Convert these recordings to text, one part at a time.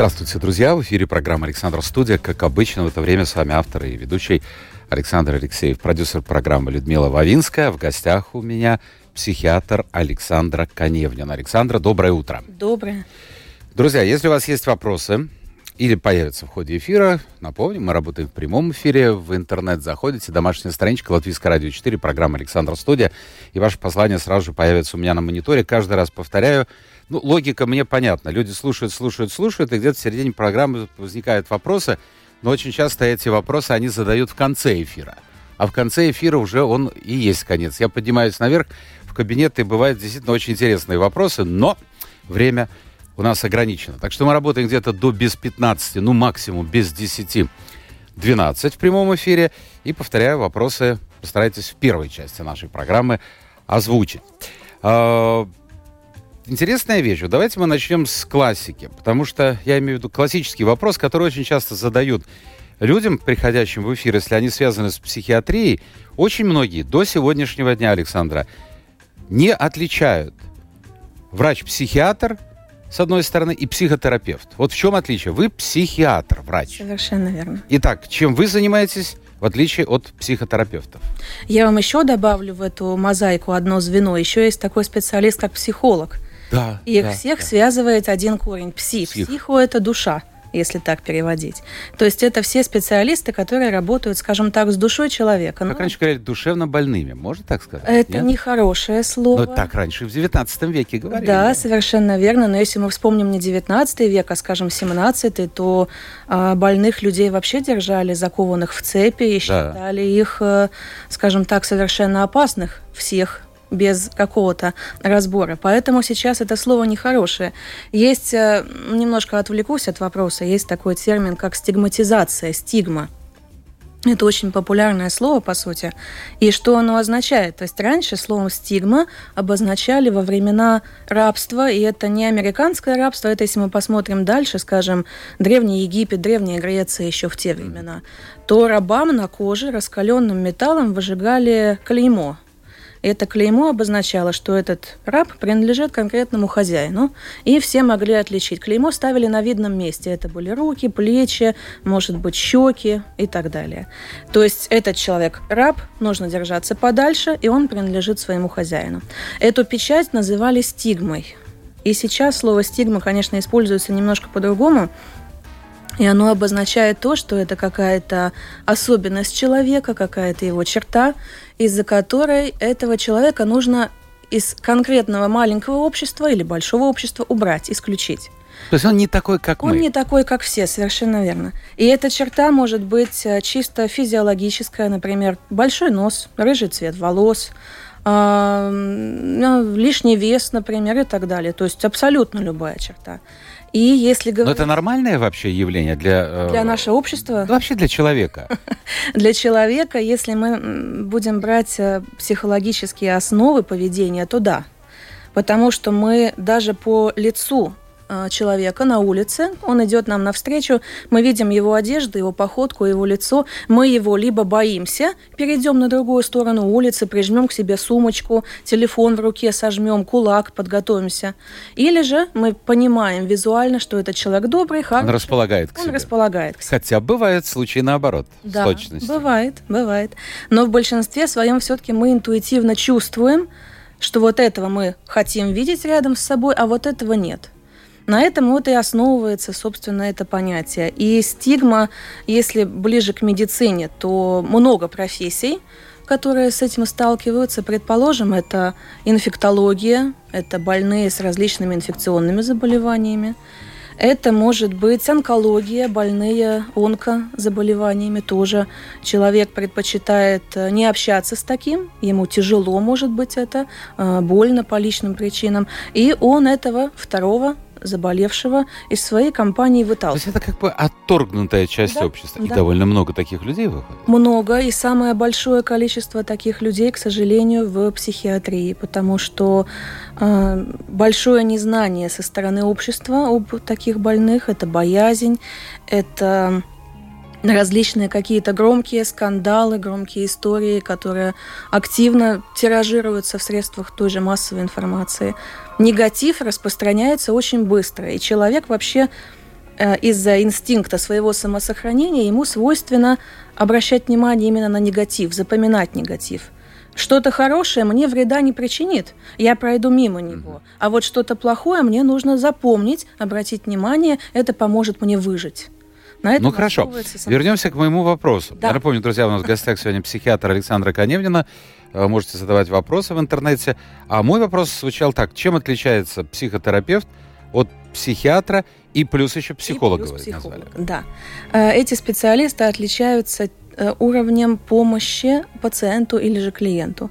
Здравствуйте, друзья! В эфире программа «Александр Студия». Как обычно, в это время с вами автор и ведущий Александр Алексеев, продюсер программы Людмила Вавинская. В гостях у меня психиатр Александра Коневнина. Александра, доброе утро. Доброе. Друзья, если у вас есть вопросы или появятся в ходе эфира, напомню, мы работаем в прямом эфире, в интернет заходите, домашняя страничка Латвийское радио 4, программа Александр Студия, и ваше послание сразу же появится у меня на мониторе. Каждый раз повторяю, ну, логика мне понятна. Люди слушают, слушают, слушают, и где-то в середине программы возникают вопросы, но очень часто эти вопросы они задают в конце эфира. А в конце эфира уже он и есть конец. Я поднимаюсь наверх в кабинет, и бывают действительно очень интересные вопросы, но время у нас ограничено. Так что мы работаем где-то до без 15, ну максимум без 10, 12 в прямом эфире. И, повторяю, вопросы постарайтесь в первой части нашей программы озвучить. Интересная вещь. давайте мы начнем с классики, потому что я имею в виду классический вопрос, который очень часто задают людям, приходящим в эфир, если они связаны с психиатрией. Очень многие до сегодняшнего дня, Александра, не отличают врач-психиатр с одной стороны, и психотерапевт. Вот в чем отличие? Вы психиатр, врач. Совершенно верно. Итак, чем вы занимаетесь? в отличие от психотерапевтов. Я вам еще добавлю в эту мозаику одно звено. Еще есть такой специалист, как психолог. Да. Их да, всех да. связывает один корень. Псих. Псих. Психо – это душа если так переводить. То есть это все специалисты, которые работают, скажем так, с душой человека. Как ну, раньше говорили, душевно больными, можно так сказать? Это Нет? нехорошее слово. Но так раньше в 19 веке говорили. Да, совершенно верно. Но если мы вспомним не 19 век, а, скажем, 17 то а, больных людей вообще держали закованных в цепи и считали их, э, скажем так, совершенно опасных всех без какого-то разбора. Поэтому сейчас это слово нехорошее. Есть, э, немножко отвлекусь от вопроса, есть такой термин, как стигматизация, стигма. Это очень популярное слово, по сути. И что оно означает? То есть раньше словом «стигма» обозначали во времена рабства, и это не американское рабство, это если мы посмотрим дальше, скажем, Древний Египет, Древняя Греция еще в те времена, то рабам на коже раскаленным металлом выжигали клеймо – это клеймо обозначало, что этот раб принадлежит конкретному хозяину, и все могли отличить. Клеймо ставили на видном месте. Это были руки, плечи, может быть, щеки и так далее. То есть этот человек раб, нужно держаться подальше, и он принадлежит своему хозяину. Эту печать называли стигмой. И сейчас слово стигма, конечно, используется немножко по-другому, и оно обозначает то, что это какая-то особенность человека, какая-то его черта, из-за которой этого человека нужно из конкретного маленького общества или большого общества убрать, исключить. То есть он не такой, как он мы. Он не такой, как все, совершенно верно. И эта черта может быть э, чисто физиологическая, например, большой нос, рыжий цвет волос, э, лишний вес, например, и так далее. То есть абсолютно любая черта. И если говорить... Но это нормальное вообще явление для... Э, для нашего общества? Вообще для человека. Для человека, если мы будем брать э, психологические основы поведения, то да. Потому что мы даже по лицу человека на улице, он идет нам навстречу, мы видим его одежду, его походку, его лицо, мы его либо боимся, перейдем на другую сторону улицы, прижмем к себе сумочку, телефон в руке сожмем, кулак, подготовимся. Или же мы понимаем визуально, что этот человек добрый, хороший. Он располагает к он себе. располагает к себе. Хотя бывают случаи наоборот, да, с точностью. бывает, бывает. Но в большинстве своем все-таки мы интуитивно чувствуем, что вот этого мы хотим видеть рядом с собой, а вот этого нет. На этом вот и основывается, собственно, это понятие. И стигма, если ближе к медицине, то много профессий, которые с этим сталкиваются. Предположим, это инфектология, это больные с различными инфекционными заболеваниями. Это может быть онкология, больные онкозаболеваниями тоже. Человек предпочитает э, не общаться с таким, ему тяжело, может быть, это, э, больно по личным причинам. И он этого второго заболевшего из своей компании выталкивают. То есть это как бы отторгнутая часть да, общества. И да. довольно много таких людей выходит. Много, и самое большое количество таких людей, к сожалению, в психиатрии, потому что э, большое незнание со стороны общества об таких больных, это боязнь, это различные какие-то громкие скандалы, громкие истории, которые активно тиражируются в средствах той же массовой информации. Негатив распространяется очень быстро, и человек вообще э, из-за инстинкта своего самосохранения ему свойственно обращать внимание именно на негатив, запоминать негатив. Что-то хорошее мне вреда не причинит, я пройду мимо него. А вот что-то плохое мне нужно запомнить, обратить внимание, это поможет мне выжить. На этом ну хорошо, вернемся к моему вопросу. Да. Я напомню, друзья, у нас в гостях сегодня психиатр Александра Коневнина. Э, можете задавать вопросы в интернете. А мой вопрос звучал так. Чем отличается психотерапевт от психиатра и плюс еще психолога? И плюс психолога, да. Э, эти специалисты отличаются уровнем помощи пациенту или же клиенту.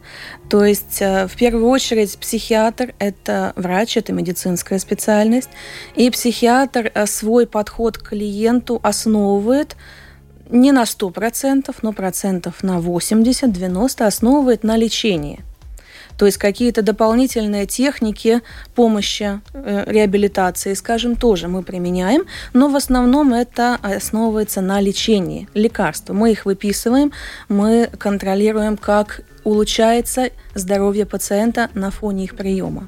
То есть э, в первую очередь психиатр – это врач, это медицинская специальность, и психиатр э, свой подход к клиенту основывает не на 100%, но процентов на 80-90 основывает на лечении. То есть какие-то дополнительные техники помощи, э, реабилитации, скажем, тоже мы применяем, но в основном это основывается на лечении, лекарства. Мы их выписываем, мы контролируем, как улучшается здоровье пациента на фоне их приема.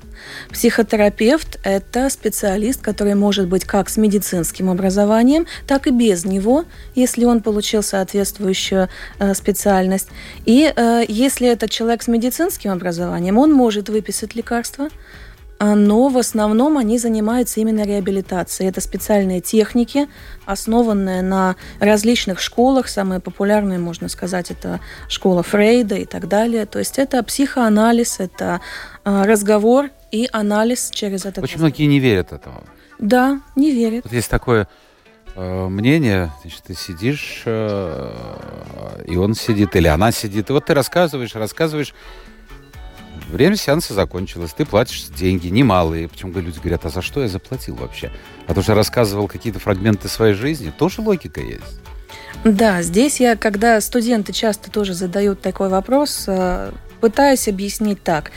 Психотерапевт – это специалист, который может быть как с медицинским образованием, так и без него, если он получил соответствующую э, специальность. И э, если это человек с медицинским образованием, он может выписать лекарства, но в основном они занимаются именно реабилитацией. Это специальные техники, основанные на различных школах. Самые популярные, можно сказать, это школа Фрейда и так далее. То есть это психоанализ, это а, разговор и анализ через этот Очень разговор. многие не верят этому. Да, не верят. Вот есть такое э, мнение, значит, ты сидишь, э, и он сидит, или она сидит, и вот ты рассказываешь, рассказываешь, Время сеанса закончилось, ты платишь деньги немалые. Причем люди говорят, а за что я заплатил вообще? А то, что рассказывал какие-то фрагменты своей жизни, тоже логика есть. Да, здесь я, когда студенты часто тоже задают такой вопрос, э, пытаюсь объяснить так.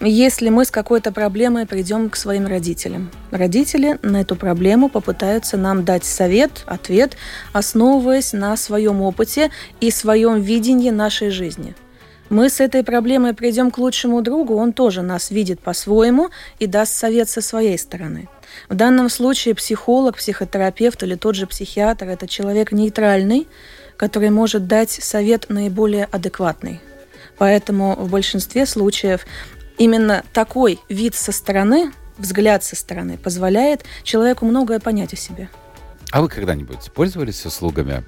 Если мы с какой-то проблемой придем к своим родителям, родители на эту проблему попытаются нам дать совет, ответ, основываясь на своем опыте и своем видении нашей жизни – мы с этой проблемой придем к лучшему другу, он тоже нас видит по-своему и даст совет со своей стороны. В данном случае психолог, психотерапевт или тот же психиатр – это человек нейтральный, который может дать совет наиболее адекватный. Поэтому в большинстве случаев именно такой вид со стороны, взгляд со стороны позволяет человеку многое понять о себе. А вы когда-нибудь пользовались услугами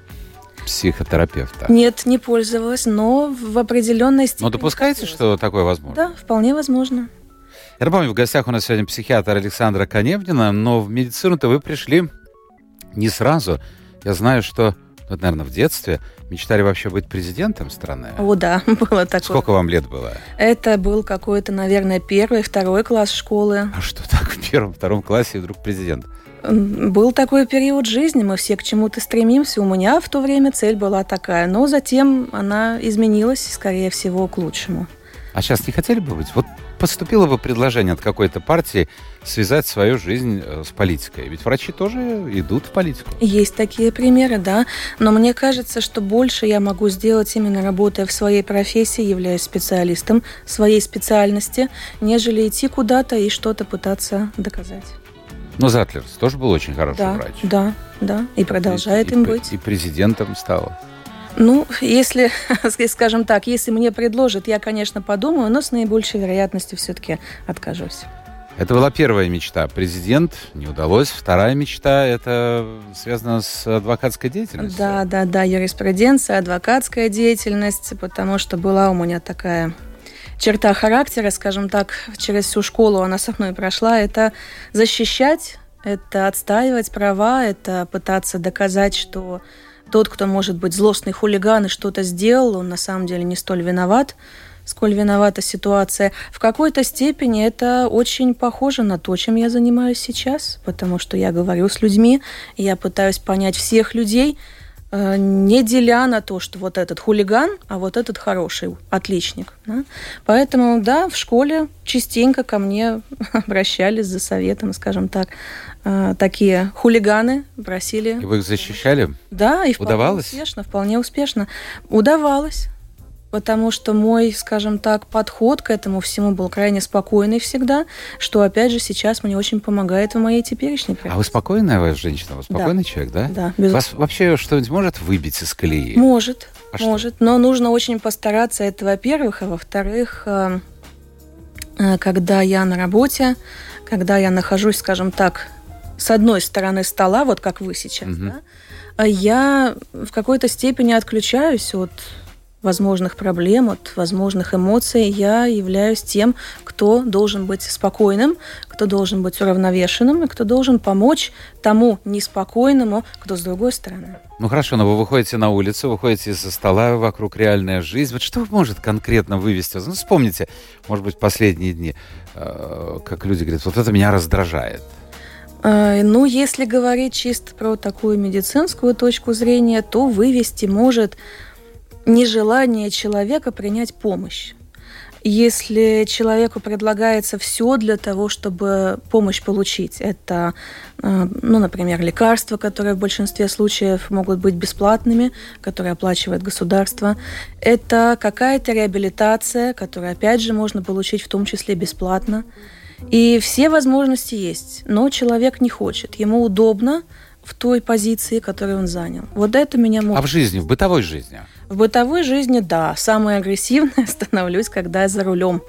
психотерапевта? Нет, не пользовалась, но в определенной степени. Но допускаете, что такое возможно? Да, вполне возможно. Я напомню, в гостях у нас сегодня психиатр Александра Коневнина, но в медицину-то вы пришли не сразу. Я знаю, что, ну, наверное, в детстве мечтали вообще быть президентом страны. О, да, было такое. Сколько вам лет было? Это был какой-то, наверное, первый, второй класс школы. А что так в первом, втором классе вдруг президент? Был такой период жизни, мы все к чему-то стремимся. У меня в то время цель была такая, но затем она изменилась, скорее всего, к лучшему. А сейчас не хотели бы быть? Вот поступило бы предложение от какой-то партии связать свою жизнь э, с политикой. Ведь врачи тоже идут в политику. Есть такие примеры, да. Но мне кажется, что больше я могу сделать именно работая в своей профессии, являясь специалистом своей специальности, нежели идти куда-то и что-то пытаться доказать. Но Затлерс тоже был очень хороший да, врач. Да, да, и продолжает и, им и, быть. И президентом стал. Ну, если, скажем так, если мне предложат, я, конечно, подумаю, но с наибольшей вероятностью все-таки откажусь. Это была первая мечта. Президент не удалось. Вторая мечта это связано с адвокатской деятельностью. Да, да, да, юриспруденция, адвокатская деятельность, потому что была у меня такая черта характера, скажем так, через всю школу она со мной прошла, это защищать, это отстаивать права, это пытаться доказать, что тот, кто может быть злостный хулиган и что-то сделал, он на самом деле не столь виноват, сколь виновата ситуация. В какой-то степени это очень похоже на то, чем я занимаюсь сейчас, потому что я говорю с людьми, я пытаюсь понять всех людей, не деля на то, что вот этот хулиган, а вот этот хороший, отличник. Да? Поэтому, да, в школе частенько ко мне обращались за советом, скажем так, э, такие хулиганы просили. И вы их защищали? Да, и вполне Удавалось? успешно, вполне успешно. Удавалось потому что мой, скажем так, подход к этому всему был крайне спокойный всегда, что, опять же, сейчас мне очень помогает в моей теперешней профессии. А вы спокойная вы женщина? Вы спокойный да. человек, да? Да, безусловно. Вас вообще что-нибудь может выбить из колеи? Может, а может. Что? Но нужно очень постараться, это во-первых, а во-вторых, э, э, когда я на работе, когда я нахожусь, скажем так, с одной стороны стола, вот как вы сейчас, угу. да, я в какой-то степени отключаюсь от возможных проблем, от возможных эмоций, я являюсь тем, кто должен быть спокойным, кто должен быть уравновешенным и кто должен помочь тому неспокойному, кто с другой стороны. Ну хорошо, но вы выходите на улицу, выходите из-за стола, вокруг реальная жизнь. Вот что может конкретно вывести вас? Ну, вспомните, может быть, последние дни, э, как люди говорят, вот это меня раздражает. Э, ну, если говорить чисто про такую медицинскую точку зрения, то вывести может нежелание человека принять помощь. Если человеку предлагается все для того, чтобы помощь получить, это, э, ну, например, лекарства, которые в большинстве случаев могут быть бесплатными, которые оплачивает государство, это какая-то реабилитация, которую, опять же, можно получить в том числе бесплатно. И все возможности есть, но человек не хочет. Ему удобно в той позиции, которую он занял. Вот это меня может... А в жизни, в бытовой жизни? В бытовой жизни, да. Самое агрессивное становлюсь, когда я за рулем.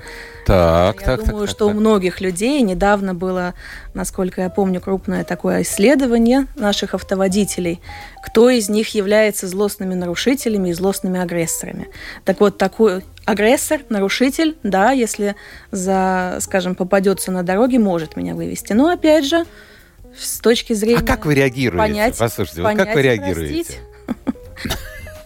Так, я так, думаю, так, что так, у многих людей недавно было, насколько я помню, крупное такое исследование наших автоводителей, кто из них является злостными нарушителями и злостными агрессорами. Так вот, такой агрессор, нарушитель, да, если за, скажем, попадется на дороге, может меня вывести. Но опять же, с точки зрения... А как вы реагируете? Понять, Послушайте, понять, вот как вы реагируете?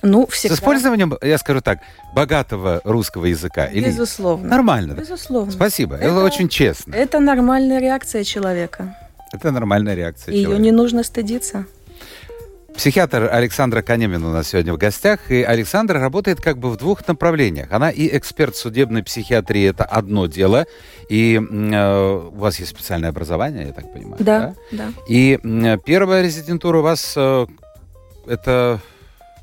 Ну, всегда. С использованием, я скажу так, богатого русского языка? Или... Безусловно. Нормально? Безусловно. Спасибо. Это, это очень честно. Это нормальная реакция человека. Это нормальная реакция Ее человека. не нужно стыдиться. Психиатр Александра Канемина у нас сегодня в гостях. И Александра работает как бы в двух направлениях. Она и эксперт судебной психиатрии, это одно дело. И э, у вас есть специальное образование, я так понимаю. Да, да. да. И э, первая резидентура у вас э, это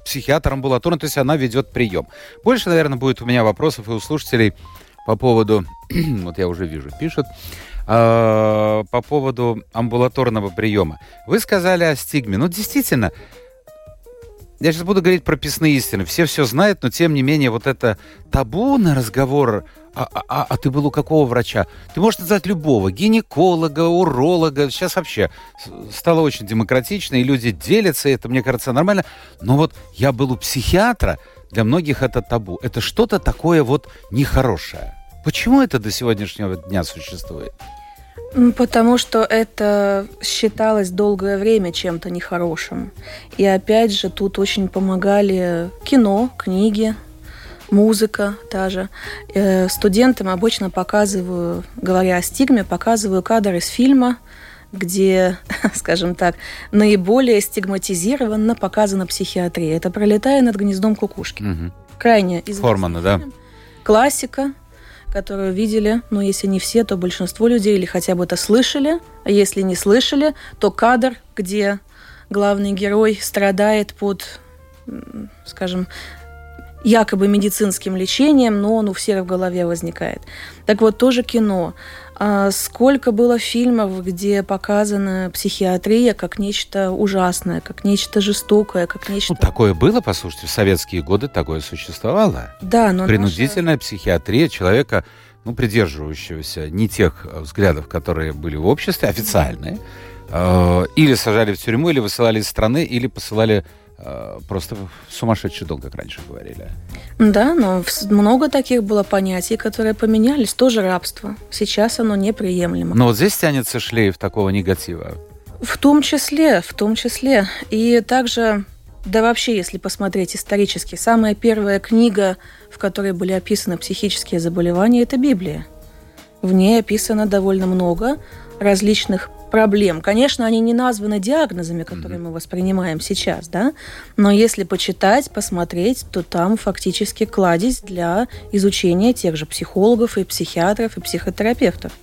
психиатр амбулаторный, то есть она ведет прием. Больше, наверное, будет у меня вопросов и у слушателей по поводу, вот я уже вижу, пишут, э, по поводу амбулаторного приема. Вы сказали о стигме. Ну, действительно, я сейчас буду говорить прописные истины. Все все знают, но тем не менее вот это табу на разговор а, а, а, а ты был у какого врача? Ты можешь назвать любого, гинеколога, уролога. Сейчас вообще стало очень демократично, и люди делятся, это, мне кажется, нормально. Но вот я был у психиатра, для многих это табу. Это что-то такое вот нехорошее. Почему это до сегодняшнего дня существует? Потому что это считалось долгое время чем-то нехорошим. И опять же, тут очень помогали кино, книги, музыка та же. Э, студентам обычно показываю, говоря о стигме, показываю кадр из фильма, где, скажем так, наиболее стигматизированно показана психиатрия. Это «Пролетая над гнездом кукушки». Угу. Крайне известный Формана, да? Классика, которую видели, но если не все, то большинство людей или хотя бы это слышали, а если не слышали, то кадр, где главный герой страдает под, скажем, якобы медицинским лечением, но он у всех в голове возникает. Так вот, тоже кино. А сколько было фильмов, где показана психиатрия как нечто ужасное, как нечто жестокое, как нечто... Ну, такое было, послушайте, в советские годы такое существовало. Да, но Принудительная наша... психиатрия человека, ну, придерживающегося не тех взглядов, которые были в обществе, официальные, э, или сажали в тюрьму, или высылали из страны, или посылали Э, просто сумасшедший дом, как раньше говорили. Да, но много таких было понятий, которые поменялись. Тоже рабство. Сейчас оно неприемлемо. Но вот здесь тянется шлейф такого негатива. В том числе, в том числе. И также да вообще, если посмотреть исторически, самая первая книга, в которой были описаны психические заболевания, это Библия. В ней описано довольно много различных проблем. Конечно, они не названы диагнозами, которые мы воспринимаем сейчас, да, но если почитать, посмотреть, то там фактически кладезь для изучения тех же психологов и психиатров и психотерапевтов.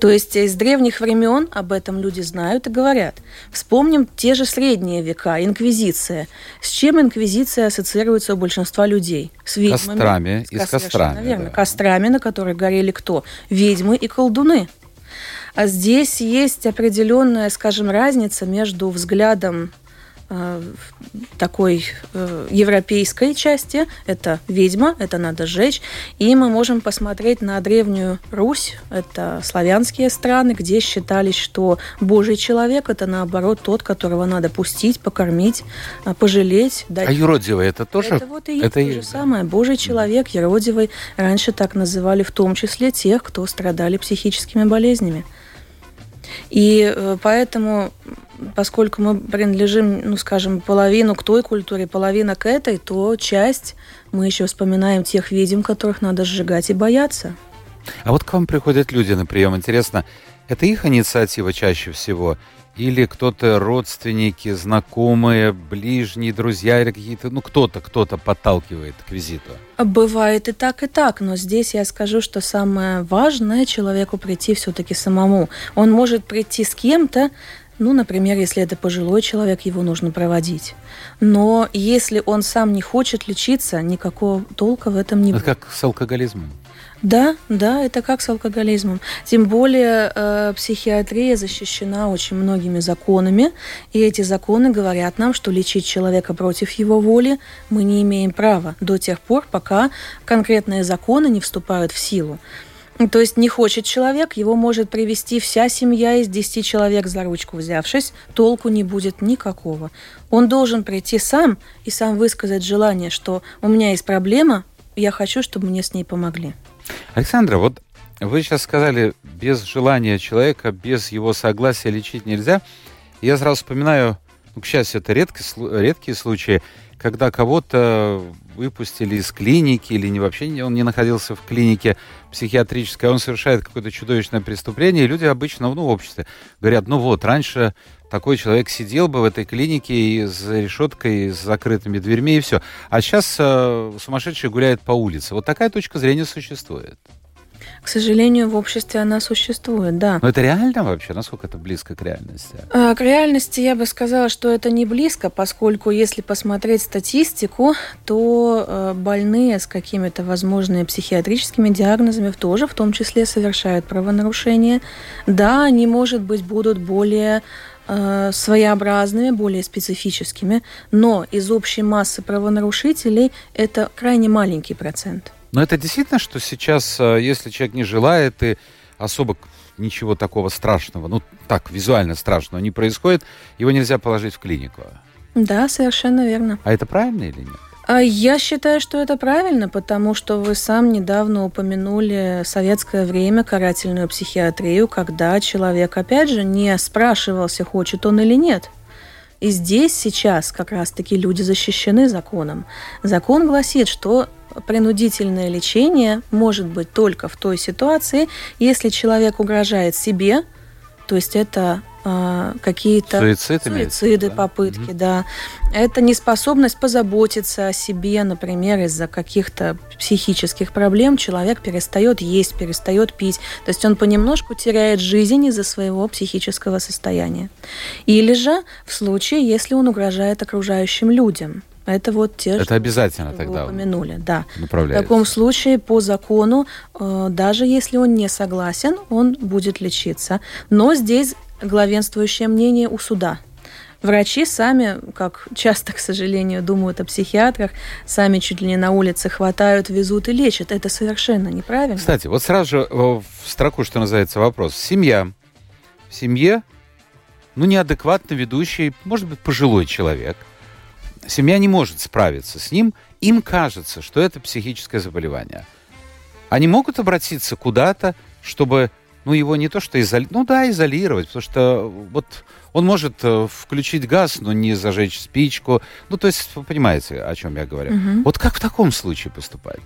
То есть из древних времен об этом люди знают и говорят. Вспомним те же средние века, инквизиция. С чем инквизиция ассоциируется у большинства людей? С ведьмами. Кострами с, и с кострами. Верно. Да. Кострами, на которых горели кто? Ведьмы и колдуны. А здесь есть определенная, скажем, разница между взглядом такой э, европейской части. Это ведьма, это надо сжечь. И мы можем посмотреть на Древнюю Русь. Это славянские страны, где считались, что Божий человек – это, наоборот, тот, которого надо пустить, покормить, э, пожалеть. Дать. А юродивый – это тоже? Это вот и есть это то же самое. Божий человек, юродивый. Раньше так называли в том числе тех, кто страдали психическими болезнями. И э, поэтому, поскольку мы принадлежим, ну, скажем, половину к той культуре, половина к этой, то часть мы еще вспоминаем тех ведьм, которых надо сжигать и бояться. А вот к вам приходят люди на прием. Интересно, это их инициатива чаще всего? Или кто-то, родственники, знакомые, ближние, друзья, или какие-то, ну, кто-то, кто-то подталкивает к визиту? Бывает и так, и так, но здесь я скажу, что самое важное человеку прийти все-таки самому. Он может прийти с кем-то, ну, например, если это пожилой человек, его нужно проводить. Но если он сам не хочет лечиться, никакого толка в этом не это будет. Это как с алкоголизмом. Да, да, это как с алкоголизмом. Тем более э, психиатрия защищена очень многими законами, и эти законы говорят нам, что лечить человека против его воли мы не имеем права до тех пор, пока конкретные законы не вступают в силу. То есть не хочет человек, его может привести вся семья из 10 человек за ручку взявшись, толку не будет никакого. Он должен прийти сам и сам высказать желание, что у меня есть проблема, я хочу, чтобы мне с ней помогли. Александра, вот вы сейчас сказали, без желания человека, без его согласия лечить нельзя. Я сразу вспоминаю, ну, к счастью, это редкие, редкие случаи, когда кого-то выпустили из клиники или не вообще он не находился в клинике психиатрической, он совершает какое-то чудовищное преступление, и люди обычно ну, в обществе говорят, ну вот, раньше такой человек сидел бы в этой клинике и за решеткой, с закрытыми дверьми и все. А сейчас э, сумасшедший гуляет по улице. Вот такая точка зрения существует. К сожалению, в обществе она существует, да. Но это реально вообще? Насколько это близко к реальности? А, к реальности я бы сказала, что это не близко, поскольку если посмотреть статистику, то э, больные с какими-то возможными психиатрическими диагнозами тоже в том числе совершают правонарушения. Да, они, может быть, будут более э, своеобразными, более специфическими, но из общей массы правонарушителей это крайне маленький процент. Но это действительно, что сейчас, э, если человек не желает и особо ничего такого страшного, ну так, визуально страшного не происходит, его нельзя положить в клинику. Да, совершенно верно. А это правильно или нет? А я считаю, что это правильно, потому что вы сам недавно упомянули советское время, карательную психиатрию, когда человек, опять же, не спрашивался, хочет он или нет. И здесь сейчас как раз-таки люди защищены законом. Закон гласит, что принудительное лечение может быть только в той ситуации, если человек угрожает себе, то есть это э, какие-то Суицид суициды, да? попытки, угу. да. Это неспособность позаботиться о себе, например, из-за каких-то психических проблем человек перестает есть, перестает пить. То есть он понемножку теряет жизнь из-за своего психического состояния. Или же в случае, если он угрожает окружающим людям. Это вот те, Это обязательно тогда вы упомянули, да. В таком случае по закону, э, даже если он не согласен, он будет лечиться. Но здесь главенствующее мнение у суда. Врачи сами, как часто, к сожалению, думают о психиатрах, сами чуть ли не на улице хватают, везут и лечат. Это совершенно неправильно. Кстати, вот сразу же э, в строку, что называется, вопрос. Семья. В семье, ну, неадекватно ведущий, может быть, пожилой человек – семья не может справиться с ним, им кажется, что это психическое заболевание. Они могут обратиться куда-то, чтобы ну, его не то что изолировать, ну да, изолировать, потому что вот он может э, включить газ, но не зажечь спичку. Ну, то есть, вы понимаете, о чем я говорю. Угу. Вот как в таком случае поступать?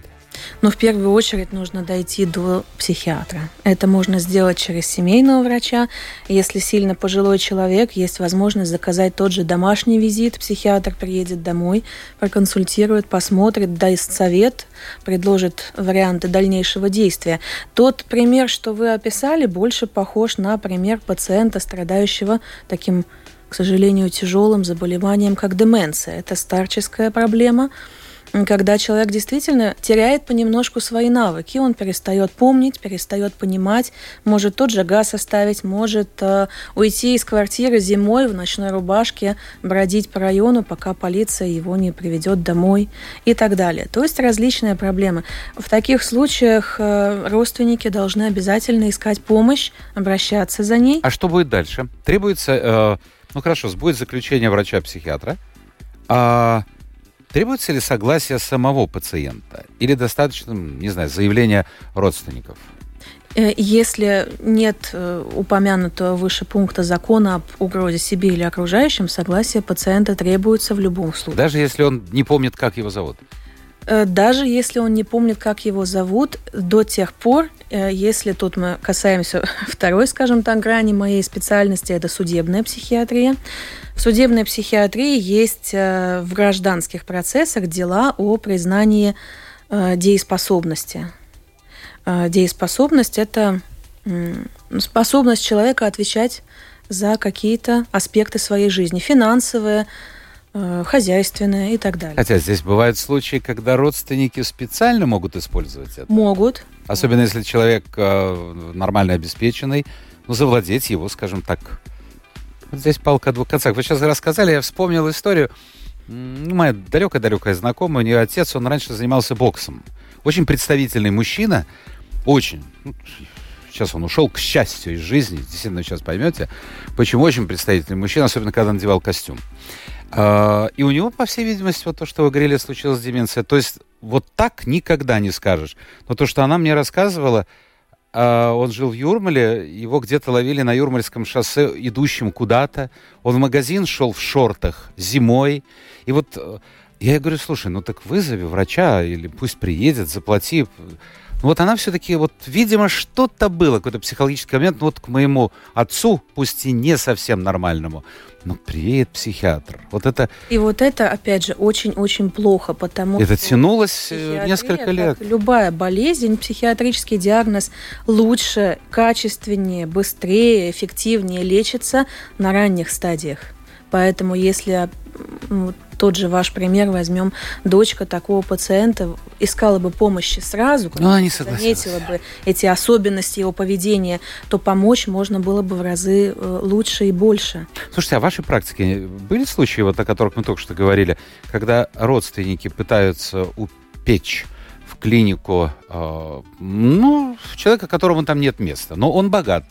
Но в первую очередь нужно дойти до психиатра. Это можно сделать через семейного врача. Если сильно пожилой человек, есть возможность заказать тот же домашний визит. Психиатр приедет домой, проконсультирует, посмотрит, даст совет, предложит варианты дальнейшего действия. Тот пример, что вы описали, больше похож на пример пациента, страдающего таким, к сожалению, тяжелым заболеванием, как деменция. Это старческая проблема – когда человек действительно теряет понемножку свои навыки, он перестает помнить, перестает понимать, может тот же газ оставить, может э, уйти из квартиры зимой в ночной рубашке, бродить по району, пока полиция его не приведет домой и так далее. То есть различные проблемы. В таких случаях э, родственники должны обязательно искать помощь, обращаться за ней. А что будет дальше? Требуется, э, ну хорошо, будет заключение врача-психиатра, а Требуется ли согласие самого пациента? Или достаточно, не знаю, заявления родственников? Э, если нет э, упомянутого выше пункта закона об угрозе себе или окружающим, согласие пациента требуется в любом случае. Даже если он не помнит, как его зовут? Э, даже если он не помнит, как его зовут, до тех пор, если тут мы касаемся второй, скажем так, грани моей специальности, это судебная психиатрия, в судебной психиатрии есть э, в гражданских процессах дела о признании э, дееспособности. Э, дееспособность – это способность человека отвечать за какие-то аспекты своей жизни, финансовые, хозяйственные и так далее. Хотя здесь бывают случаи, когда родственники специально могут использовать это. Могут. Особенно если человек нормально обеспеченный, ну, завладеть его, скажем так, вот здесь палка о двух концах. Вы сейчас рассказали, я вспомнил историю. Ну, моя далекая-далекая знакомая, у нее отец, он раньше занимался боксом. Очень представительный мужчина, очень. Ну, сейчас он ушел, к счастью, из жизни. Действительно, сейчас поймете, почему очень представительный мужчина, особенно когда он надевал костюм. А, и у него, по всей видимости, вот то, что вы говорили, случилась деменция. То есть вот так никогда не скажешь. Но то, что она мне рассказывала, а, он жил в Юрмале, его где-то ловили на Юрмальском шоссе, идущим куда-то. Он в магазин шел в шортах зимой. И вот э, я ей говорю, слушай, ну так вызови врача, или пусть приедет, заплати. Вот она все-таки, вот, видимо, что-то было, какой-то психологический момент, ну вот к моему отцу, пусть и не совсем нормальному, ну, привет, психиатр. Вот это... И вот это, опять же, очень-очень плохо, потому это что... тянулось э, несколько лет. Любая болезнь, психиатрический диагноз лучше, качественнее, быстрее, эффективнее лечится на ранних стадиях. Поэтому если тот же ваш пример возьмем, дочка такого пациента искала бы помощи сразу, Но она не заметила бы эти особенности его поведения, то помочь можно было бы в разы э, лучше и больше. Слушайте, а в вашей практике были случаи, вот о которых мы только что говорили, когда родственники пытаются упечь в клинику э, ну, человека, которому там нет места, но он богат,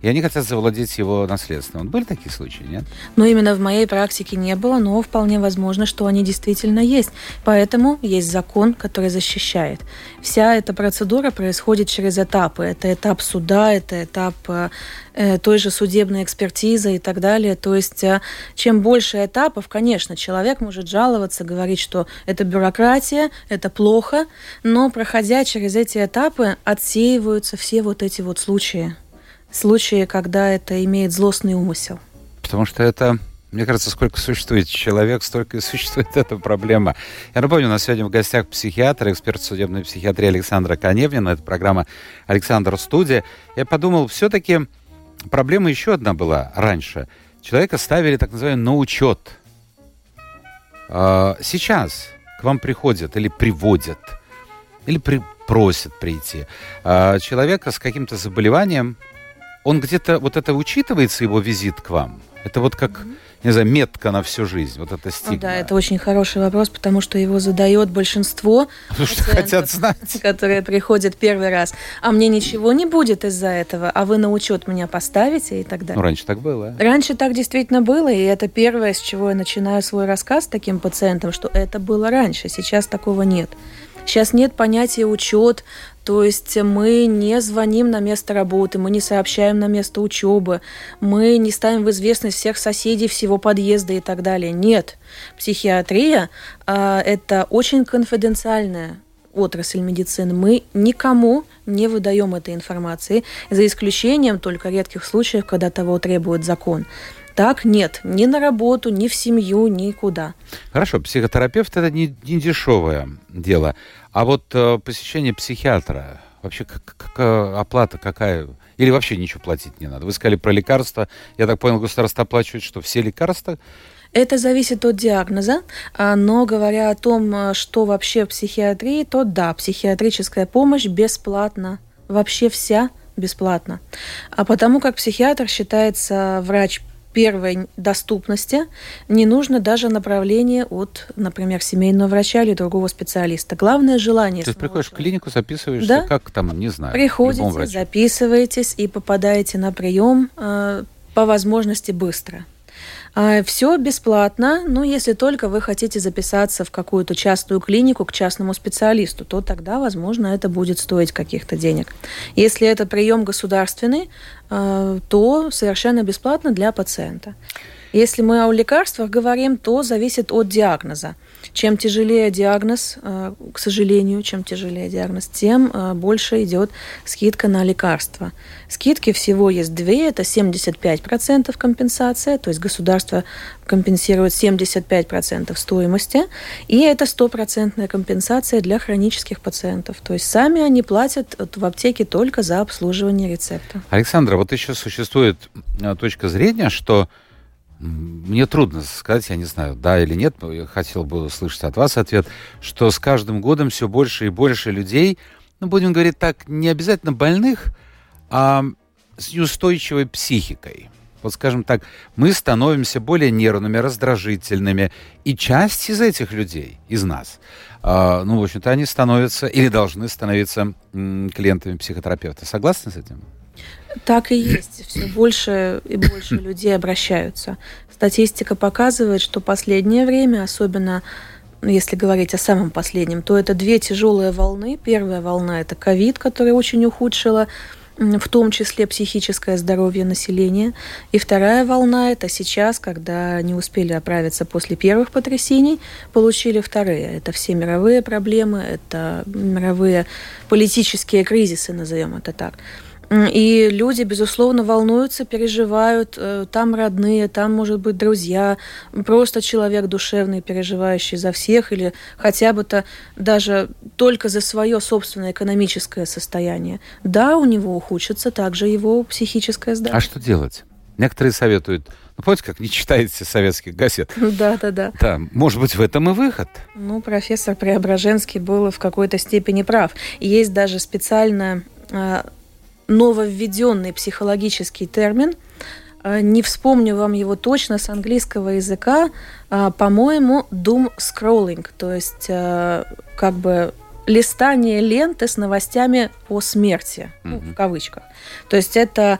и они хотят завладеть его наследством. Были такие случаи, нет? Ну, именно в моей практике не было, но вполне возможно, что они действительно есть. Поэтому есть закон, который защищает. Вся эта процедура происходит через этапы. Это этап суда, это этап э, э той же судебной экспертизы и так далее. То есть, э, чем больше этапов, конечно, человек может жаловаться, говорить, что это бюрократия, это плохо, но проходя через эти этапы, отсеиваются все вот эти вот случаи случаи, когда это имеет злостный умысел? Потому что это мне кажется, сколько существует человек, столько и существует эта проблема. Я напомню, у нас сегодня в гостях психиатр, эксперт судебной психиатрии Александра Коневнина. Это программа «Александр Студия». Я подумал, все-таки проблема еще одна была раньше. Человека ставили так называемый на учет. А, сейчас к вам приходят или приводят, или при, просят прийти а, человека с каким-то заболеванием, он где-то, вот это учитывается, его визит к вам? Это вот как, mm-hmm. не знаю, метка на всю жизнь, вот это стигма. Ну, да, это очень хороший вопрос, потому что его задает большинство Потому что хотят знать. которые приходят первый раз. А мне ничего не будет из-за этого, а вы на учет меня поставите и так далее. Ну, раньше так было. Раньше так действительно было, и это первое, с чего я начинаю свой рассказ таким пациентам, что это было раньше, сейчас такого нет. Сейчас нет понятия учет, то есть мы не звоним на место работы, мы не сообщаем на место учебы, мы не ставим в известность всех соседей всего подъезда и так далее. Нет. Психиатрия э, это очень конфиденциальная отрасль медицины. Мы никому не выдаем этой информации, за исключением только редких случаев, когда того требует закон. Так нет, ни на работу, ни в семью, никуда. Хорошо, психотерапевт это не, не дешевое дело. А вот э, посещение психиатра, вообще как, как, э, оплата какая? Или вообще ничего платить не надо? Вы сказали про лекарства. Я так понял, государство оплачивает, что все лекарства? Это зависит от диагноза, а, но говоря о том, э, что вообще в психиатрии, то да, психиатрическая помощь бесплатна. Вообще вся бесплатно. А потому как психиатр считается врач первой доступности не нужно даже направление от, например, семейного врача или другого специалиста. Главное желание. Есть приходишь в клинику, записываешься, да? как там, не знаю. Приходите, записываетесь и попадаете на прием э, по возможности быстро. А, Все бесплатно, но если только вы хотите записаться в какую-то частную клинику к частному специалисту, то тогда, возможно, это будет стоить каких-то денег. Если это прием государственный, а, то совершенно бесплатно для пациента. Если мы о лекарствах говорим, то зависит от диагноза. Чем тяжелее диагноз, э, к сожалению, чем тяжелее диагноз, тем э, больше идет скидка на лекарства. Скидки всего есть две, это 75% компенсация, то есть государство компенсирует 75% стоимости, и это стопроцентная компенсация для хронических пациентов. То есть сами они платят в аптеке только за обслуживание рецепта. Александра, вот еще существует э, точка зрения, что мне трудно сказать, я не знаю, да или нет, я хотел бы услышать от вас ответ, что с каждым годом все больше и больше людей, ну, будем говорить так, не обязательно больных, а с неустойчивой психикой. Вот скажем так, мы становимся более нервными, раздражительными, и часть из этих людей, из нас, э, ну, в общем-то, они становятся или должны становиться м, клиентами психотерапевта. Согласны с этим? Так и есть. Все больше и больше людей обращаются. Статистика показывает, что последнее время, особенно ну, если говорить о самом последнем, то это две тяжелые волны. Первая волна – это ковид, которая очень ухудшила в том числе психическое здоровье населения. И вторая волна – это сейчас, когда не успели оправиться после первых потрясений, получили вторые. Это все мировые проблемы, это мировые политические кризисы, назовем это так. И люди, безусловно, волнуются, переживают. Э, там родные, там, может быть, друзья, просто человек душевный, переживающий за всех, или хотя бы-то даже только за свое собственное экономическое состояние. Да, у него ухудшится также его психическое здоровье. А что делать? Некоторые советуют, ну, помните, как не читаете советских газет? Да, да, да. Да, может быть, в этом и выход. Ну, профессор Преображенский был в какой-то степени прав. Есть даже специальная нововведенный психологический термин. А, не вспомню вам его точно с английского языка. А, по-моему, doom scrolling, то есть а, как бы листание ленты с новостями по смерти, ну, в кавычках. То есть это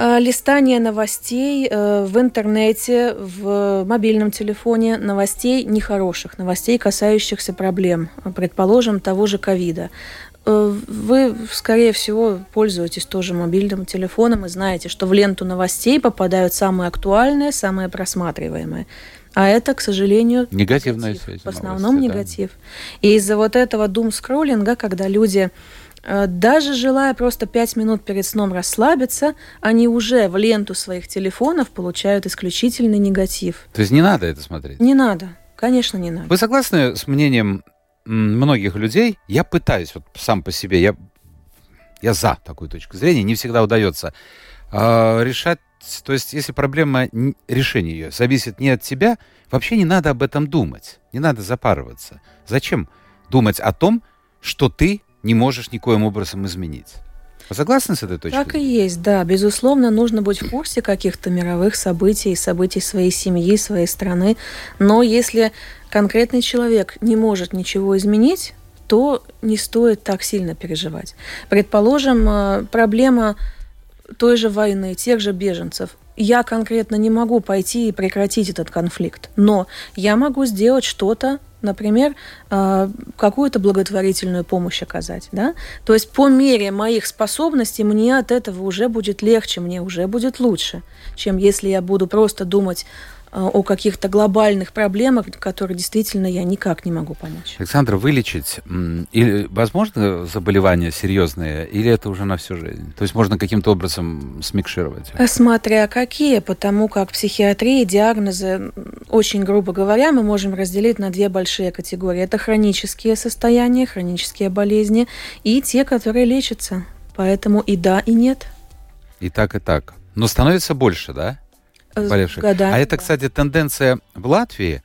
листание новостей э, в интернете, в мобильном телефоне, новостей нехороших, новостей, касающихся проблем, предположим, того же ковида. Э, вы, скорее всего, пользуетесь тоже мобильным телефоном и знаете, что в ленту новостей попадают самые актуальные, самые просматриваемые. А это, к сожалению, негативная негатив, связь. В основном новости, негатив. Да. И из-за вот этого дум-скроллинга, когда люди э, даже желая просто пять минут перед сном расслабиться, они уже в ленту своих телефонов получают исключительный негатив. То есть не надо это смотреть? Не надо. Конечно, не надо. Вы согласны с мнением многих людей, я пытаюсь вот сам по себе, я, я за такую точку зрения, не всегда удается э, решать, то есть если проблема, решение ее зависит не от тебя, вообще не надо об этом думать, не надо запарываться. Зачем думать о том, что ты не можешь никоим образом изменить? Согласны с этой точкой? Так и есть, да. Безусловно, нужно быть в курсе каких-то мировых событий, событий своей семьи, своей страны. Но если конкретный человек не может ничего изменить, то не стоит так сильно переживать. Предположим, э, проблема той же войны, тех же беженцев. Я конкретно не могу пойти и прекратить этот конфликт, но я могу сделать что-то например, э, какую-то благотворительную помощь оказать. Да? То есть по мере моих способностей мне от этого уже будет легче, мне уже будет лучше, чем если я буду просто думать о каких-то глобальных проблемах, которые действительно я никак не могу помочь. Александр, вылечить, или, возможно, заболевания серьезные, или это уже на всю жизнь? То есть можно каким-то образом смикшировать? Э, смотря какие, потому как психиатрии, диагнозы, очень грубо говоря, мы можем разделить на две большие категории. Это хронические состояния, хронические болезни, и те, которые лечатся. Поэтому и да, и нет. И так, и так. Но становится больше, да? Болевших. Годами, а это, да. кстати, тенденция в Латвии,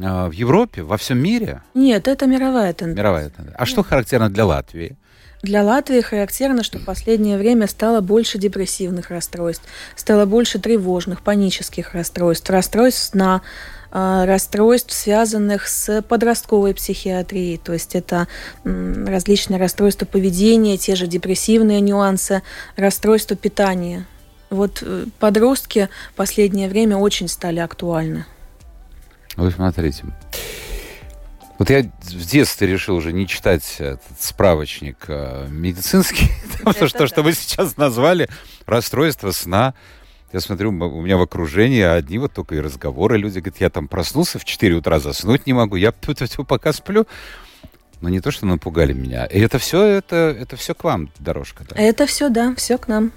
а, в Европе, во всем мире? Нет, это мировая тенденция. Мировая тенденция. А Нет. что характерно для Латвии? Для Латвии характерно, что в последнее время стало больше депрессивных расстройств, стало больше тревожных, панических расстройств, расстройств сна, а, расстройств, связанных с подростковой психиатрией. То есть это различные расстройства поведения, те же депрессивные нюансы, расстройства питания. Вот э, подростки в последнее время очень стали актуальны. Вы смотрите. Вот я в детстве решил уже не читать этот справочник э, медицинский, потому что, что вы сейчас назвали расстройство сна. Я смотрю, у меня в окружении одни вот только и разговоры. Люди говорят, я там проснулся в 4 утра, заснуть не могу. Я пока сплю. Но не то, что напугали меня. И это все, это, это все к вам дорожка. Да? Это все, да, все к нам.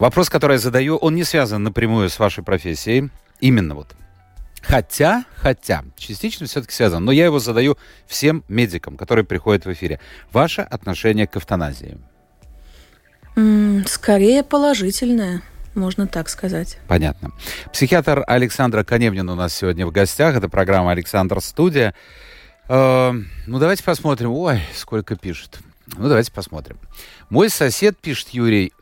Вопрос, который я задаю, он не связан напрямую с вашей профессией. Именно вот. Хотя, хотя, частично все-таки связан, но я его задаю всем медикам, которые приходят в эфире. Ваше отношение к эвтаназии? Скорее положительное, можно так сказать. Понятно. Психиатр Александра Коневнина у нас сегодня в гостях. Это программа «Александр Студия». Э, ну, давайте посмотрим. Ой, сколько пишет. Ну, давайте посмотрим. Мой сосед, пишет Юрий,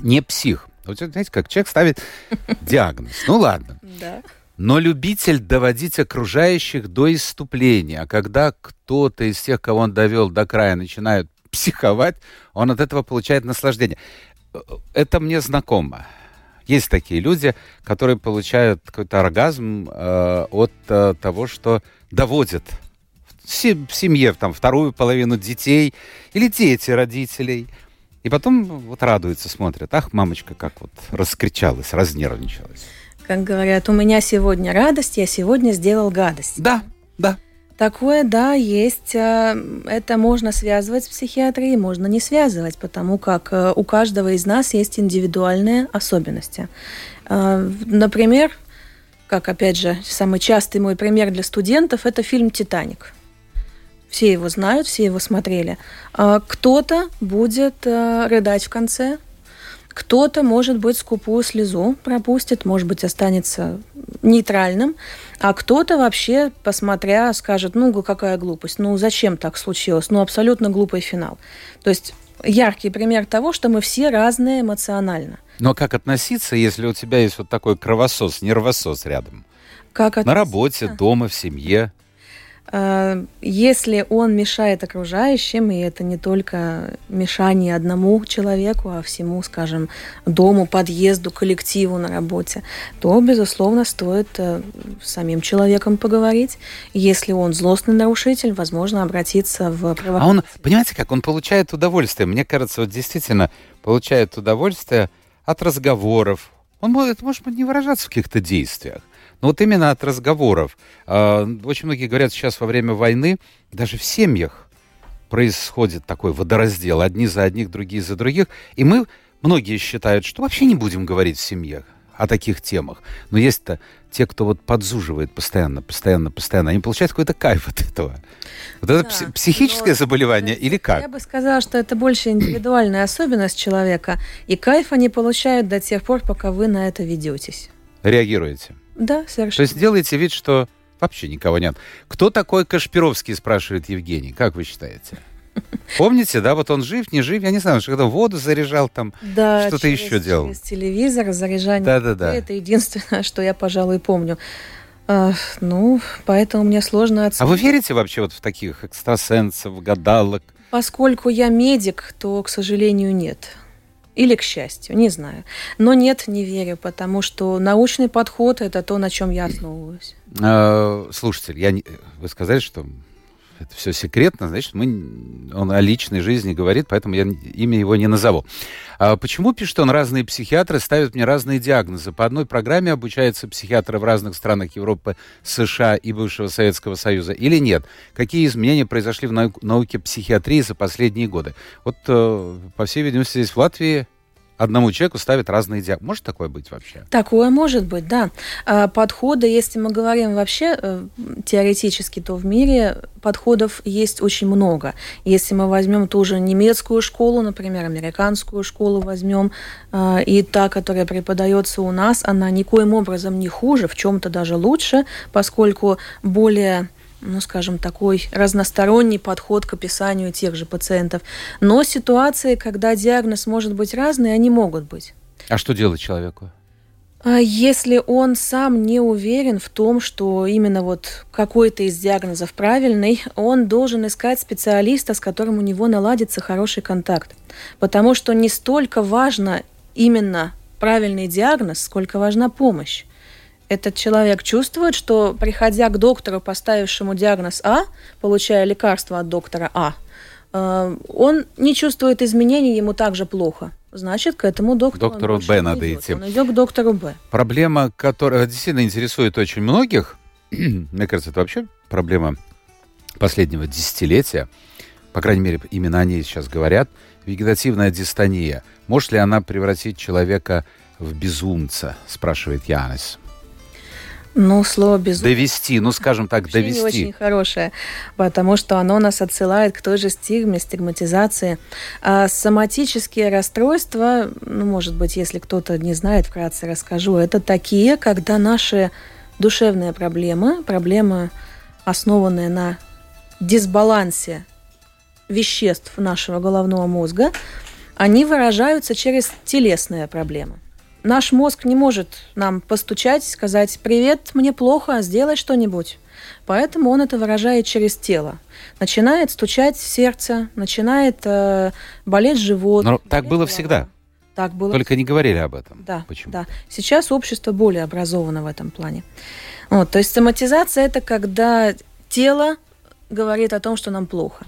не псих. Вот знаете, как человек ставит диагноз. Ну ладно. Да. Но любитель доводить окружающих до иступления. А когда кто-то из тех, кого он довел до края, начинает психовать, он от этого получает наслаждение. Это мне знакомо. Есть такие люди, которые получают какой-то оргазм э, от э, того, что доводят в семье там, вторую половину детей или дети родителей – и потом вот радуются, смотрят. Ах, мамочка как вот раскричалась, разнервничалась. Как говорят, у меня сегодня радость, я сегодня сделал гадость. Да, да. Такое, да, есть. Э, это можно связывать с психиатрией, можно не связывать, потому как э, у каждого из нас есть индивидуальные особенности. Э, например, как, опять же, самый частый мой пример для студентов – это фильм «Титаник» все его знают, все его смотрели. А кто-то будет э, рыдать в конце, кто-то, может быть, скупую слезу пропустит, может быть, останется нейтральным, а кто-то вообще, посмотря, скажет, ну, какая глупость, ну, зачем так случилось, ну, абсолютно глупый финал. То есть яркий пример того, что мы все разные эмоционально. Но как относиться, если у тебя есть вот такой кровосос, нервосос рядом? Как относиться? На работе, дома, в семье? Э, если он мешает окружающим, и это не только мешание одному человеку, а всему, скажем, дому, подъезду, коллективу на работе, то, безусловно, стоит э, с самим человеком поговорить. Если он злостный нарушитель, возможно, обратиться в правоохранительные. А он, понимаете, как он получает удовольствие? Мне кажется, вот действительно получает удовольствие от разговоров. Он может, может не выражаться в каких-то действиях, но вот именно от разговоров. А, очень многие говорят сейчас во время войны, даже в семьях происходит такой водораздел. Одни за одних, другие за других. И мы, многие считают, что вообще не будем говорить в семьях о таких темах. Но есть-то те, кто вот подзуживает постоянно, постоянно, постоянно, они получают какой-то кайф от этого. Вот это да, психическое но, заболевание или как? Я бы сказала, что это больше индивидуальная особенность человека, и кайф они получают до тех пор, пока вы на это ведетесь. Реагируете? Да, совершенно. То есть делаете вид, что вообще никого нет. Кто такой Кашпировский, спрашивает Евгений. Как вы считаете? Помните, да, вот он жив, не жив, я не знаю, что когда воду заряжал там, да, что-то еще делал. через телевизор, заряжание. Да, да, да. Это единственное, что я, пожалуй, помню. А, ну, поэтому мне сложно оценить. А вы верите вообще вот в таких экстрасенсов, гадалок? Поскольку я медик, то, к сожалению, нет. Или к счастью, не знаю. Но нет, не верю, потому что научный подход – это то, на чем я основываюсь. А, слушатель, я не... вы сказали, что это все секретно, значит, мы, он о личной жизни говорит, поэтому я имя его не назову. А почему, пишет он, разные психиатры ставят мне разные диагнозы? По одной программе обучаются психиатры в разных странах Европы, США и бывшего Советского Союза или нет? Какие изменения произошли в науке психиатрии за последние годы? Вот, э, по всей видимости, здесь в Латвии одному человеку ставят разные диагнозы. Может такое быть вообще? Такое может быть, да. А, подходы, если мы говорим вообще э, теоретически, то в мире подходов есть очень много. Если мы возьмем ту же немецкую школу, например, американскую школу возьмем, а, и та, которая преподается у нас, она никоим образом не хуже, в чем-то даже лучше, поскольку более ну, скажем, такой разносторонний подход к описанию тех же пациентов. Но ситуации, когда диагноз может быть разный, они могут быть. А что делать человеку? А если он сам не уверен в том, что именно вот какой-то из диагнозов правильный, он должен искать специалиста, с которым у него наладится хороший контакт. Потому что не столько важно именно правильный диагноз, сколько важна помощь этот человек чувствует, что приходя к доктору, поставившему диагноз А, получая лекарство от доктора А, э, он не чувствует изменений, ему также плохо. Значит, к этому доктору, доктору Б надо идет. идти. Он идет к доктору Б. Проблема, которая действительно интересует очень многих, мне кажется, это вообще проблема последнего десятилетия, по крайней мере, именно о ней сейчас говорят, вегетативная дистония. Может ли она превратить человека в безумца, спрашивает Янис. Ну, слово безумие. Довести, ну, скажем так, Вообще довести. не очень хорошее, потому что оно нас отсылает к той же стигме, стигматизации. А соматические расстройства, ну, может быть, если кто-то не знает, вкратце расскажу, это такие, когда наши душевные проблемы, проблемы, основанные на дисбалансе веществ нашего головного мозга, они выражаются через телесные проблемы наш мозг не может нам постучать, сказать «Привет, мне плохо, сделай что-нибудь». Поэтому он это выражает через тело. Начинает стучать сердце, начинает э, болеть живот. Но так было голова. всегда. Так было. Только не говорили об этом. Да. Почему? Да. Сейчас общество более образовано в этом плане. Вот, то есть соматизация это когда тело говорит о том, что нам плохо.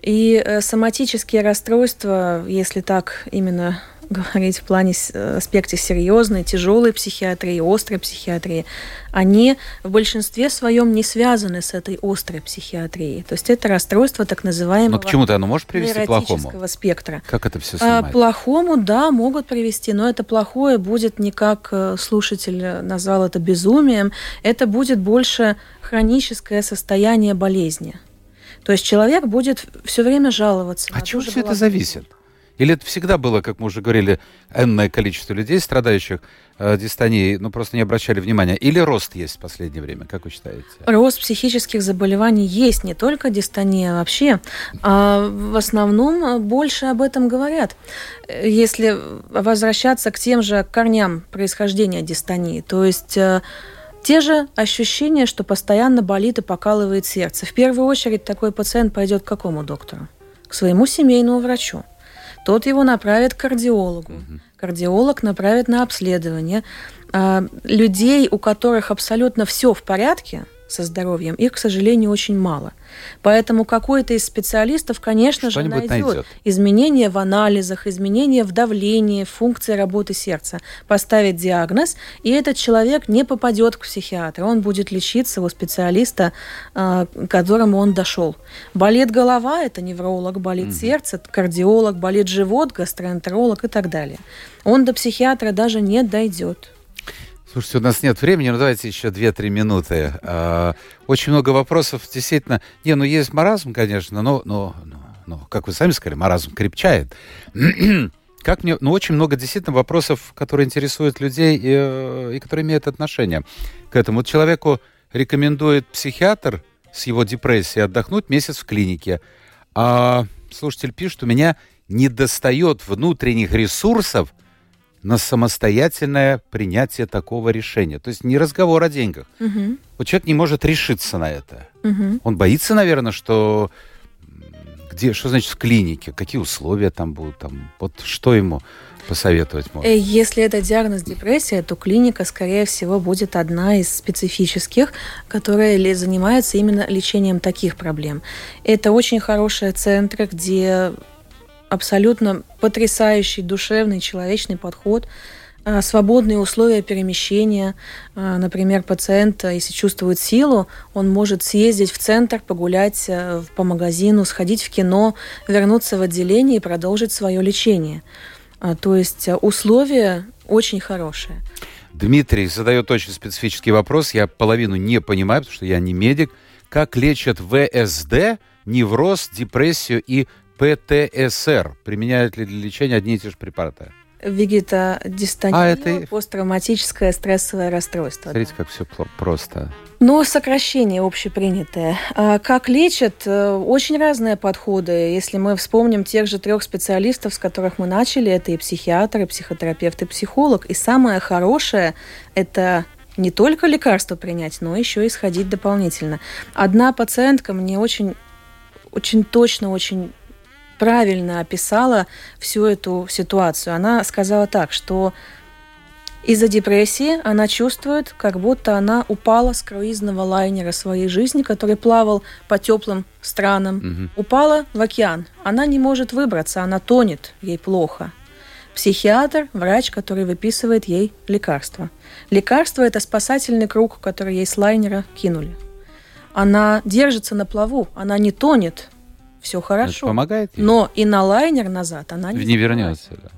И э, соматические расстройства, если так именно говорить в плане э, аспекте серьезной, тяжелой психиатрии, острой психиатрии, они в большинстве своем не связаны с этой острой психиатрией. То есть это расстройство так называемого Но к чему-то оно может привести к плохому? спектра. Как это все снимает? А, плохому, да, могут привести, но это плохое будет не как э, слушатель назвал это безумием, это будет больше хроническое состояние болезни. То есть человек будет все время жаловаться. А чего все это зависит? Или это всегда было, как мы уже говорили, энное количество людей, страдающих э, дистонией, но просто не обращали внимания? Или рост есть в последнее время, как вы считаете? Рост психических заболеваний есть, не только дистония вообще. А в основном больше об этом говорят. Если возвращаться к тем же корням происхождения дистонии, то есть э, те же ощущения, что постоянно болит и покалывает сердце. В первую очередь такой пациент пойдет к какому доктору? К своему семейному врачу тот его направит к кардиологу. Угу. Кардиолог направит на обследование. А, людей, у которых абсолютно все в порядке со здоровьем, их, к сожалению, очень мало – Поэтому какой-то из специалистов, конечно же, найдет, найдет изменения в анализах, изменения в давлении, функции работы сердца, поставит диагноз, и этот человек не попадет к психиатру, он будет лечиться у специалиста, а, к которому он дошел. Болит голова, это невролог, болит угу. сердце, кардиолог, болит живот, гастроэнтеролог и так далее. Он до психиатра даже не дойдет. Слушайте, у нас нет времени, но давайте еще 2-3 минуты. А, очень много вопросов, действительно. Не, ну есть маразм, конечно, но, но, но, но как вы сами сказали, маразм крепчает. как мне, ну, очень много действительно вопросов, которые интересуют людей и, э, и которые имеют отношение к этому. Вот человеку рекомендует психиатр с его депрессией отдохнуть месяц в клинике. А слушатель пишет, у меня не достает внутренних ресурсов на самостоятельное принятие такого решения. То есть не разговор о деньгах. Угу. Вот человек не может решиться на это. Угу. Он боится, наверное, что где, что значит в клинике, какие условия там будут, там, вот что ему посоветовать можно? Э, если это диагноз депрессия, то клиника, скорее всего, будет одна из специфических, которая занимается именно лечением таких проблем. Это очень хорошие центры, где абсолютно потрясающий душевный, человечный подход, а, свободные условия перемещения. А, например, пациент, если чувствует силу, он может съездить в центр, погулять по магазину, сходить в кино, вернуться в отделение и продолжить свое лечение. А, то есть условия очень хорошие. Дмитрий задает очень специфический вопрос. Я половину не понимаю, потому что я не медик. Как лечат ВСД, невроз, депрессию и ПТСР? Применяют ли для лечения одни и те же препараты? Вегетодистания, а, это... посттравматическое стрессовое расстройство. Смотрите, да. как все просто. Но сокращение общепринятое. А как лечат? Э, очень разные подходы. Если мы вспомним тех же трех специалистов, с которых мы начали, это и психиатр, и психотерапевт, и психолог. И самое хорошее – это не только лекарство принять, но еще и сходить дополнительно. Одна пациентка мне очень, очень точно, очень правильно описала всю эту ситуацию. Она сказала так, что из-за депрессии она чувствует, как будто она упала с круизного лайнера своей жизни, который плавал по теплым странам, угу. упала в океан. Она не может выбраться, она тонет, ей плохо. Психиатр, врач, который выписывает ей лекарства. Лекарство – это спасательный круг, который ей с лайнера кинули. Она держится на плаву, она не тонет, все хорошо. Это помогает? Ей? Но и на лайнер назад она не, не вернется. Да.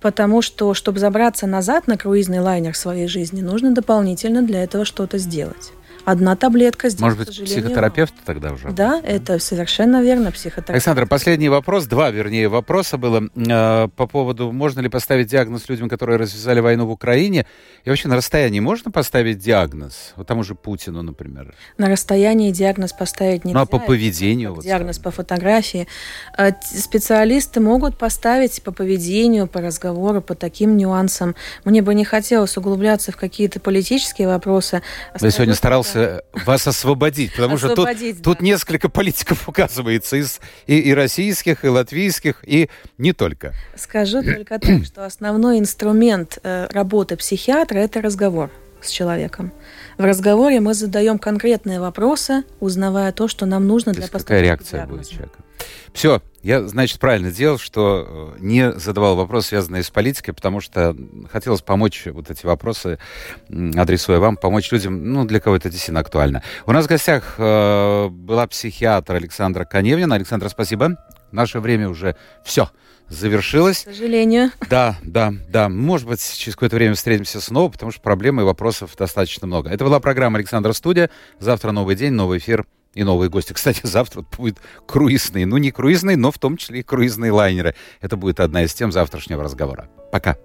Потому что, чтобы забраться назад на круизный лайнер своей жизни, нужно дополнительно для этого что-то сделать одна таблетка здесь, Может быть, психотерапевт тогда уже? Да, это совершенно верно, психотерапевт. Александра, последний вопрос, два, вернее, вопроса было э, по поводу, можно ли поставить диагноз людям, которые развязали войну в Украине, и вообще на расстоянии можно поставить диагноз? Вот тому же Путину, например. На расстоянии диагноз поставить нельзя. Ну, а по поведению? Вот диагноз по фотографии. Э, специалисты могут поставить по поведению, по разговору, по таким нюансам. Мне бы не хотелось углубляться в какие-то политические вопросы. Я сегодня старался пытался вас освободить, потому что тут, тут несколько политиков указывается из и, и российских, и латвийских, и не только. Скажу только так, что основной инструмент э, работы психиатра – это разговор с человеком. В разговоре мы задаем конкретные вопросы, узнавая то, что нам нужно для постановки Какая реакция диагноза. будет человека? Все, я, значит, правильно сделал, что э, не задавал вопросы, связанные с политикой, потому что хотелось помочь вот эти вопросы, адресуя вам, помочь людям, ну, для кого это действительно актуально. У нас в гостях э, была психиатр Александра Коневнина. Александра, спасибо. Наше время уже все завершилось. К сожалению. Да, да, да. Может быть, через какое-то время встретимся снова, потому что проблем и вопросов достаточно много. Это была программа «Александра Студия». Завтра новый день, новый эфир и новые гости. Кстати, завтра будет круизный. Ну, не круизный, но в том числе и круизные лайнеры. Это будет одна из тем завтрашнего разговора. Пока.